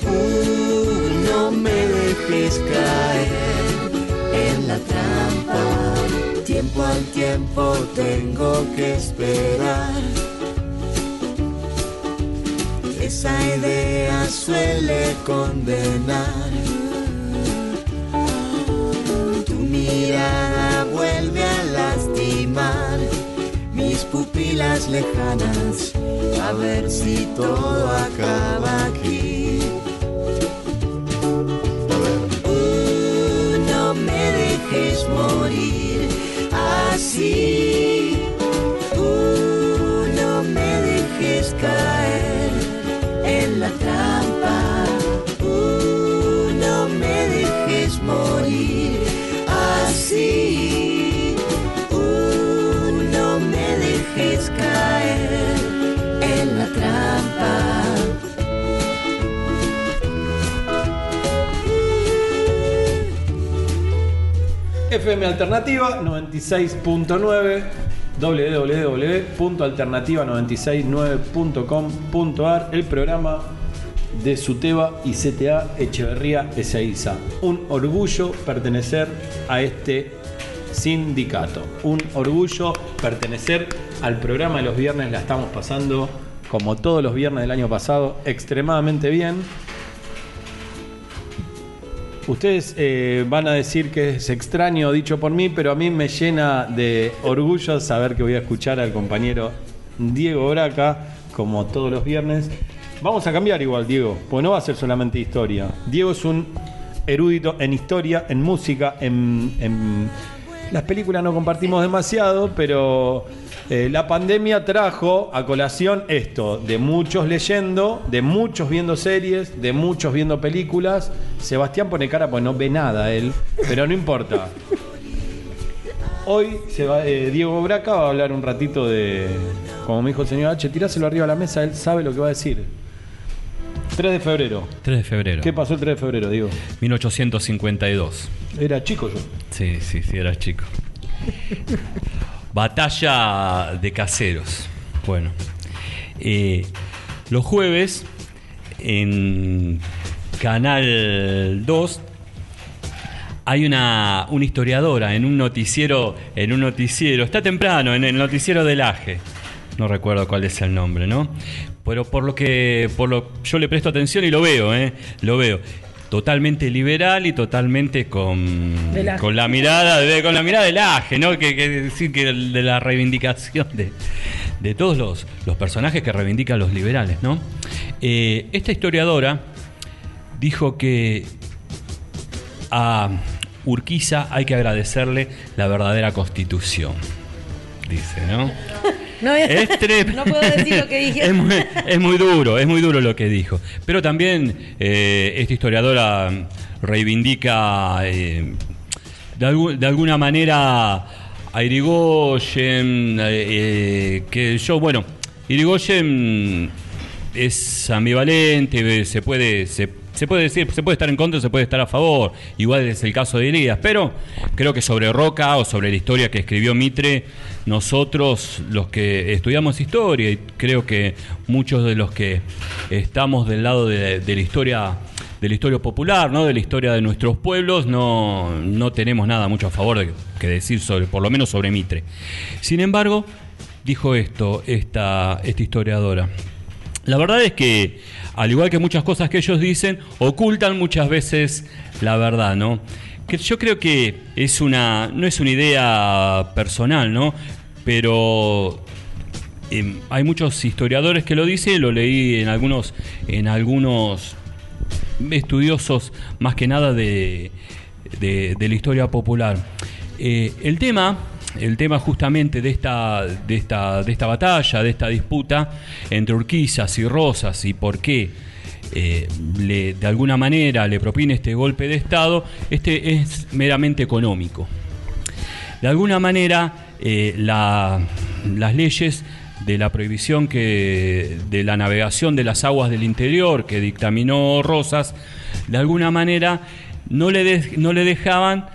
Uh, no me dejes caer en la trampa. Tiempo al tiempo tengo que esperar. Esa idea suele condenar. Tu mirada vuelve a lastimar mis pupilas lejanas. A ver si todo acaba aquí. FM Alternativa 96.9 www.alternativa969.com.ar El programa de Suteba y CTA Echeverría Ezeiza. Un orgullo pertenecer a este sindicato. Un orgullo pertenecer al programa de los viernes. La estamos pasando como todos los viernes del año pasado extremadamente bien. Ustedes eh, van a decir que es extraño dicho por mí, pero a mí me llena de orgullo saber que voy a escuchar al compañero Diego Braca, como todos los viernes. Vamos a cambiar igual, Diego, porque no va a ser solamente historia. Diego es un erudito en historia, en música, en, en- las películas no compartimos demasiado, pero eh, la pandemia trajo a colación esto, de muchos leyendo, de muchos viendo series, de muchos viendo películas. Sebastián pone cara porque no ve nada él, pero no importa. Hoy se va, eh, Diego Braca va a hablar un ratito de, como me dijo el señor H, tiráselo arriba de la mesa, él sabe lo que va a decir. 3 de febrero. 3 de febrero. ¿Qué pasó el 3 de febrero, Diego? 1852. Era chico yo. Sí, sí, sí, eras chico. Batalla de caseros. Bueno, eh, los jueves en Canal 2 hay una, una historiadora en un noticiero, en un noticiero, está temprano, en el noticiero del AGE. No recuerdo cuál es el nombre, ¿no? Pero por lo que por lo yo le presto atención y lo veo, ¿eh? Lo veo. Totalmente liberal y totalmente con, AGE. con la mirada de, con la mirada del AGE, ¿no? Que, que decir que de la reivindicación de, de todos los, los personajes que reivindican los liberales, ¿no? Eh, esta historiadora dijo que a Urquiza hay que agradecerle la verdadera constitución. Dice, ¿no? No, Es no puedo decir lo que dije. es, muy, es muy duro, es muy duro lo que dijo. Pero también eh, esta historiadora reivindica eh, de, algu- de alguna manera a Irigoyen, eh, eh, que yo, bueno, Irigoyen es ambivalente, se puede, se, se puede decir, se puede estar en contra, se puede estar a favor, igual es el caso de Elías, pero creo que sobre Roca o sobre la historia que escribió Mitre, nosotros los que estudiamos historia, y creo que muchos de los que estamos del lado de, la historia popular, ¿no? de la historia de nuestros pueblos, no, no tenemos nada mucho a favor de, que decir sobre, por lo menos sobre Mitre. Sin embargo, dijo esto, esta, esta historiadora. La verdad es que, al igual que muchas cosas que ellos dicen, ocultan muchas veces la verdad, ¿no? Que yo creo que es una, no es una idea personal, ¿no? Pero eh, hay muchos historiadores que lo dicen, lo leí en algunos, en algunos estudiosos más que nada de, de- de la historia popular. Eh, el tema, el tema justamente de esta, de esta, de esta batalla, de esta disputa entre Urquizas y Rosas y por qué eh, le- de alguna manera le propine este golpe de Estado, este es meramente económico. De alguna manera, eh, la- las leyes de la prohibición que, de la navegación de las aguas del interior que dictaminó Rosas, de alguna manera no le, no le dejaban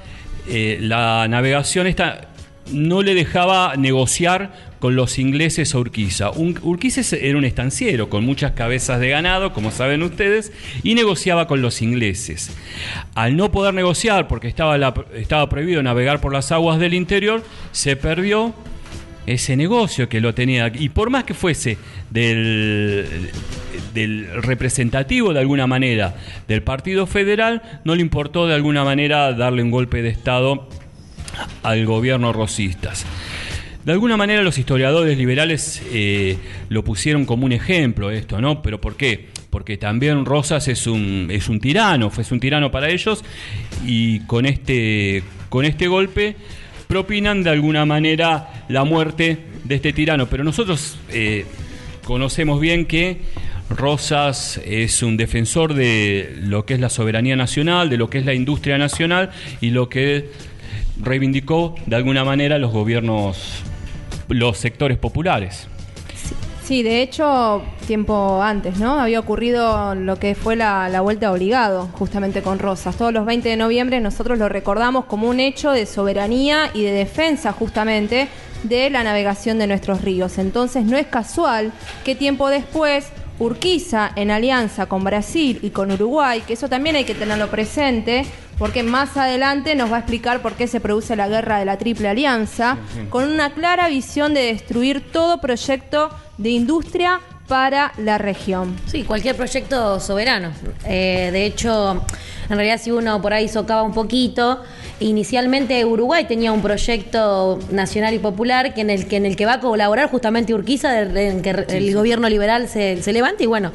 eh, la navegación esta no le dejaba negociar con los ingleses a Urquiza. Urquiza era un estanciero con muchas cabezas de ganado, como saben ustedes, y negociaba con los ingleses. Al no poder negociar, porque estaba, estaba prohibido navegar por las aguas del interior, se perdió ese negocio que lo tenía. Y por más que fuese del, del representativo de alguna manera del Partido Federal, no le importó de alguna manera darle un golpe de Estado al gobierno rosistas. De alguna manera los historiadores liberales eh, lo pusieron como un ejemplo esto, ¿no? Pero ¿por qué? Porque también Rosas es un, es un tirano, fue un tirano para ellos y con este, con este golpe propinan de alguna manera la muerte de este tirano. Pero nosotros eh, conocemos bien que Rosas es un defensor de lo que es la soberanía nacional, de lo que es la industria nacional y lo que reivindicó de alguna manera los gobiernos, los sectores populares. Sí, de hecho, tiempo antes, ¿no? Había ocurrido lo que fue la, la vuelta obligado, justamente con Rosas. Todos los 20 de noviembre nosotros lo recordamos como un hecho de soberanía y de defensa, justamente, de la navegación de nuestros ríos. Entonces, no es casual que tiempo después Urquiza, en alianza con Brasil y con Uruguay, que eso también hay que tenerlo presente, porque más adelante nos va a explicar por qué se produce la guerra de la Triple Alianza, con una clara visión de destruir todo proyecto de industria para la región. Sí, cualquier proyecto soberano. Eh, de hecho, en realidad si uno por ahí socava un poquito, inicialmente Uruguay tenía un proyecto nacional y popular que en el que en el que va a colaborar justamente Urquiza, en que el gobierno liberal se, se levante y bueno,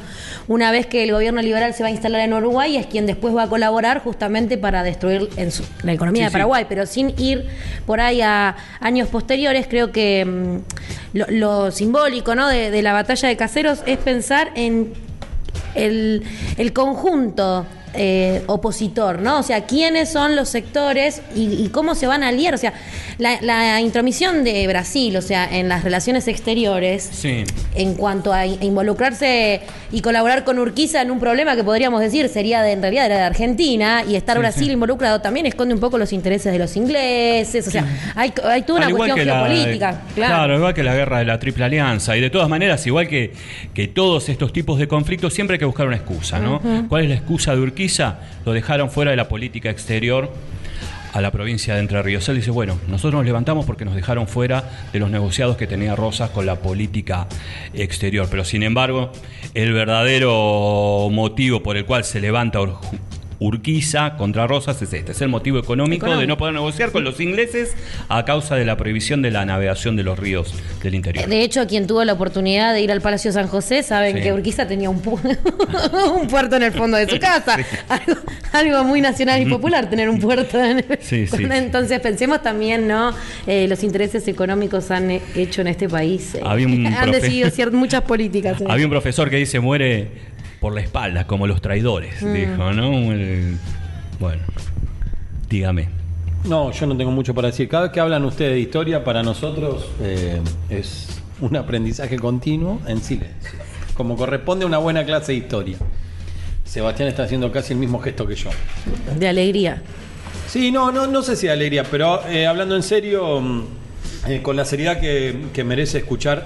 una vez que el gobierno liberal se va a instalar en Uruguay es quien después va a colaborar justamente para destruir en su- la economía Sí, de sí. Paraguay, pero sin ir por ahí a años posteriores, creo que mm, lo, lo simbólico ¿no? de, de la batalla de Caseros es pensar en el, el conjunto eh, opositor, ¿no? O sea, quiénes son los sectores y, y cómo se van a aliar. O sea, la, la intromisión de Brasil, o sea, en las relaciones exteriores, Sí. en cuanto a in- involucrarse y colaborar con Urquiza en un problema que podríamos decir sería de, en realidad era de Argentina y estar Sí, Brasil sí. involucrado también esconde un poco los intereses de los ingleses, o sea, hay, hay toda una cuestión la- geopolítica, claro. igual que la guerra de la Triple Alianza. Y de todas maneras, igual que, que todos estos tipos de conflictos, siempre hay que buscar una excusa, ¿no? ¿Cuál es la excusa de Urquiza? Lo dejaron fuera de la política exterior a la provincia de Entre Ríos. Él dice, bueno, nosotros nos levantamos porque nos dejaron fuera de los negociados que tenía Rosas con la política exterior. Pero sin embargo, el verdadero motivo por el cual se levanta Urquiza contra Rosas es este, es el motivo económico, de no poder negociar con los ingleses a causa de la prohibición de la navegación de los ríos del interior. De hecho, quien tuvo la oportunidad de ir al Palacio San José saben Sí. que Urquiza tenía un, pu- un puerto en el fondo de su casa. Algo, algo muy nacional y popular tener un puerto. En Sí, sí. Entonces pensemos también, ¿no? Eh, los intereses económicos han hecho en este país. eh, Había un han decidido muchas políticas. eh. Había un profesor que dice muere por la espalda, como los traidores, Mm. dijo, ¿no? El- bueno, dígame. No, yo no tengo mucho para decir. Cada vez que hablan ustedes de historia, para nosotros eh, es un aprendizaje continuo en silencio. Como corresponde a una buena clase de historia. Sebastián está haciendo casi el mismo gesto que yo. De alegría. Sí, no, no, no sé si de alegría, pero eh, hablando en serio, mm, eh, con la seriedad que, que merece escuchar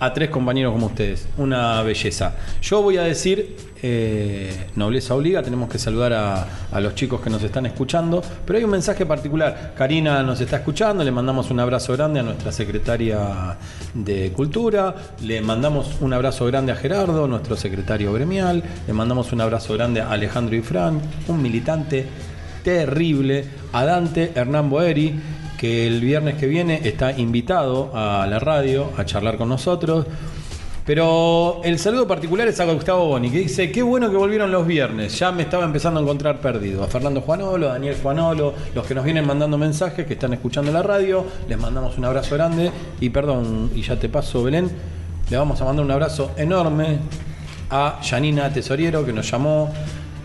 a tres compañeros como ustedes. Una belleza. Yo voy a decir, eh, nobleza obliga, tenemos que saludar a, a los chicos que nos están escuchando, pero hay un mensaje particular. Karina nos está escuchando, le mandamos un abrazo grande a nuestra secretaria de Cultura, le mandamos un abrazo grande a Gerardo, nuestro secretario gremial, le mandamos un abrazo grande a Alejandro Ifrán, un militante terrible a Dante Hernán Boeri, que el viernes que viene está invitado a la radio a charlar con nosotros. Pero el saludo particular es a Gustavo Boni, que dice, qué bueno que volvieron los viernes, ya me estaba empezando a encontrar perdido. A Fernando Juanolo, a Daniel Juanolo, los que nos vienen mandando mensajes, que están escuchando la radio, les mandamos un abrazo grande. Y perdón, y ya te paso, Belén, le vamos a mandar un abrazo enorme a Janina Tesoriero, que nos llamó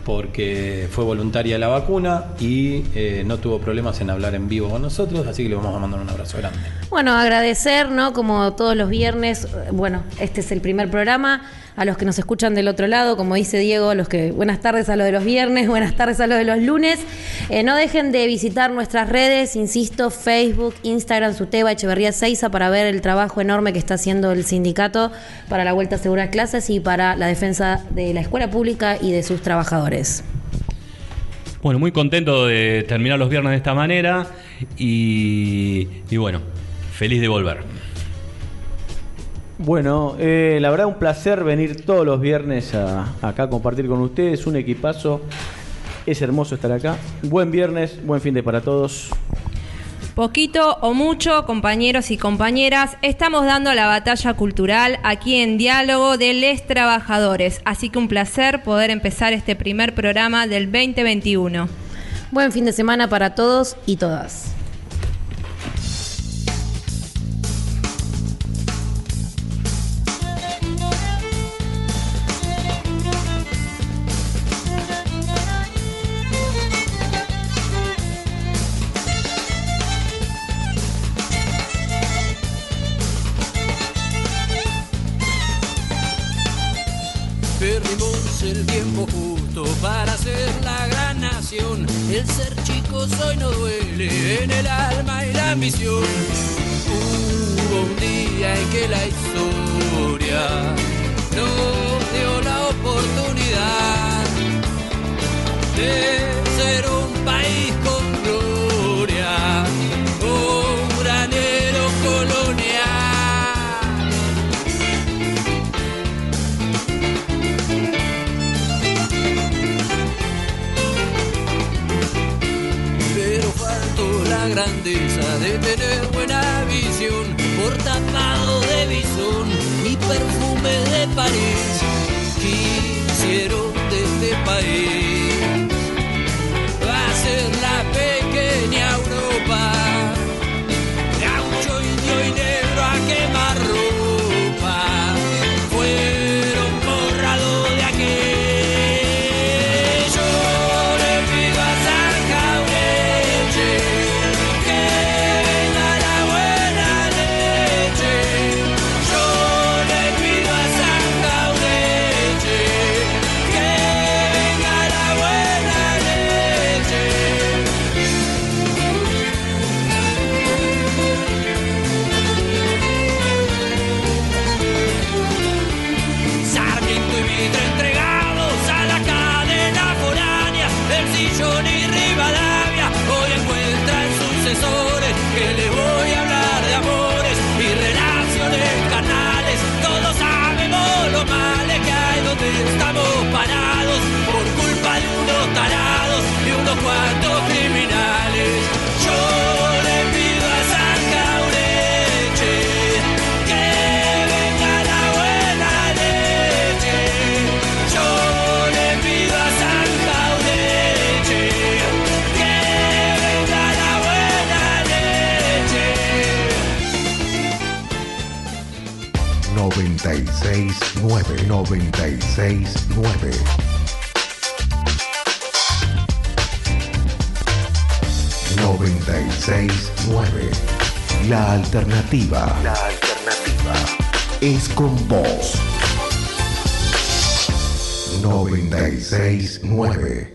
porque fue voluntaria la vacuna y eh, no tuvo problemas en hablar en vivo con nosotros, así que le vamos a mandar un abrazo grande. Bueno, agradecer, ¿no? Como todos los viernes, eh, bueno, este es el primer programa. A los que nos escuchan del otro lado, como dice Diego, los que buenas tardes a lo de los viernes, buenas tardes a lo de los lunes. Eh, no dejen de visitar nuestras redes, insisto, Facebook, Instagram, Suteba, Echeverría Seiza, para ver el trabajo enorme que está haciendo el sindicato para la vuelta a clases y para la defensa de la escuela pública y de sus trabajadores. Bueno, muy contento de terminar los viernes de esta manera y bueno, feliz de volver. Bueno, eh, la verdad un placer venir todos los viernes a- acá a compartir con ustedes, un equipazo. Es hermoso estar acá. Buen viernes, buen fin de para todos. Poquito o mucho, compañeros y compañeras, estamos dando la batalla cultural aquí en Diálogo de Les Trabajadores. Así que un placer poder empezar este primer programa del 2021. Buen fin de semana para todos y todas. Hubo un día en que la historia nos dio la oportunidad de de tener buena visión, por tapado de bisón y perfume de París. 969 969 969 La alternativa. La alternativa. Es con vos. 969